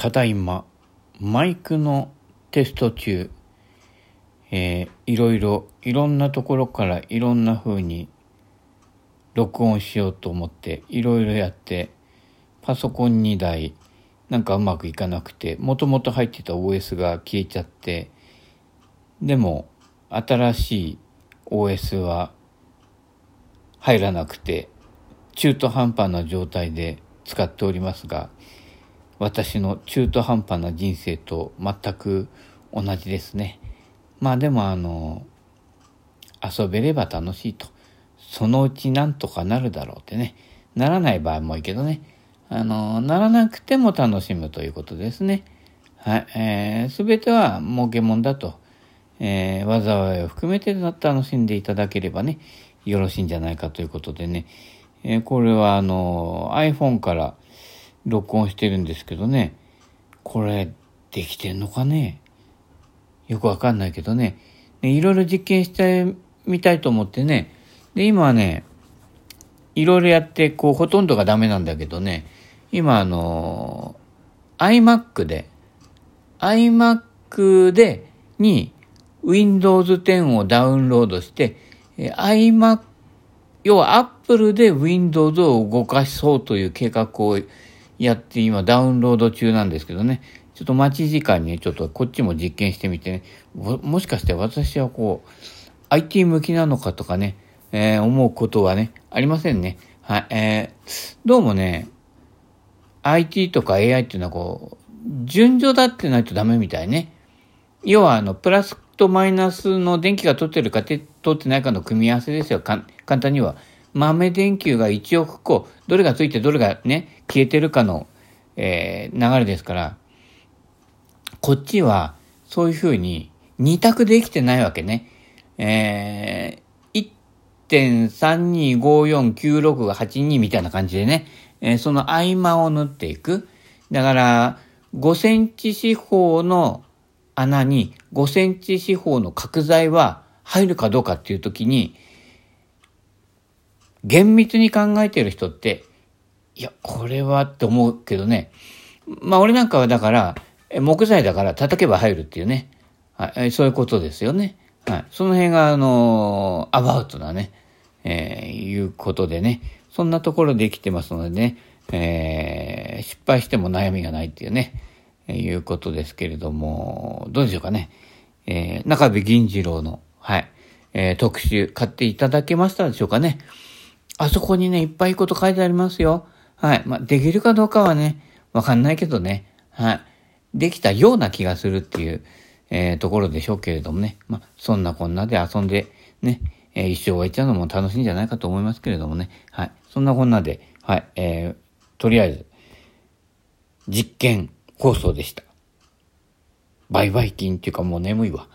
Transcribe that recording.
ただいまマイクのテスト中、えー、いろいろいろんなところからいろんな風に録音しようと思っていろいろやってパソコン2台なんかうまくいかなくてもともと入ってた OS が消えちゃってでも新しい OS は入らなくて中途半端な状態で使っておりますが私の中途半端な人生と全く同じですね。まあでもあの遊べれば楽しいと。そのうちなんとかなるだろうってね。ならない場合もいいけどね。あのならなくても楽しむということですね。はい、えー、全ては儲けもんだと、えー、災いを含めて楽しんでいただければねよろしいんじゃないかということでね、えー、これはあの iPhone から録音してるんですけどね、これできてんのかね？よくわかんないけどね、いろいろ実験してみたいと思ってね、で、今はね、いろいろやって、こう、ほとんどがダメなんだけどね、今あの、iMac で、iMac で、に Windows 10をダウンロードして、iMac、要は Apple で Windows を動かしそうという計画をやって今ダウンロード中なんですけどね、ちょっと待ち時間にちょっとこっちも実験してみてね、もしかして私はこう、IT 向きなのかとかね、えー、思うことはね、ありませんね。はい、えー、どうもね、IT とか AI っていうのはこう、順序だってないとダメみたいね。要はあの、プラスとマイナスの電気が取ってるか取ってないかの組み合わせですよ。簡単には。豆電球が1億個、どれがついてどれがね、消えてるかの、えー、流れですから、こっちは、そういうふうに、二択できてないわけね。えー、1.32549682みたいな感じでね、えー、その合間を縫っていく。だから、5センチ四方の穴に5センチ四方の角材は入るかどうかっていうときに、厳密に考えてる人って、いや、これはって思うけどね。まあ俺なんかはだから、木材だから叩けば入るっていうね。はい、そういうことですよね。はい。その辺が、あのアバウトなね、えー、いうことでね。そんなところで生きてますのでね、えー、失敗しても悩みがないっていうね、えー、いうことですけれども、どうでしょうかね。えー、中部銀次郎の、はい、えー、特集買っていただけましたでしょうかね。あそこにね、いっぱいこと書いてありますよ。はい。まあ、できるかどうかはね、わかんないけどね。はい。できたような気がするっていう、えー、ところでしょうけれどもね。まあ、そんなこんなで遊んで、ね、えー、一生終えちゃうのも楽しいんじゃないかと思いますけれどもね。はい。そんなこんなで、はい。えー、とりあえず、実験放送でした。バイバイ金っていうかもう眠いわ。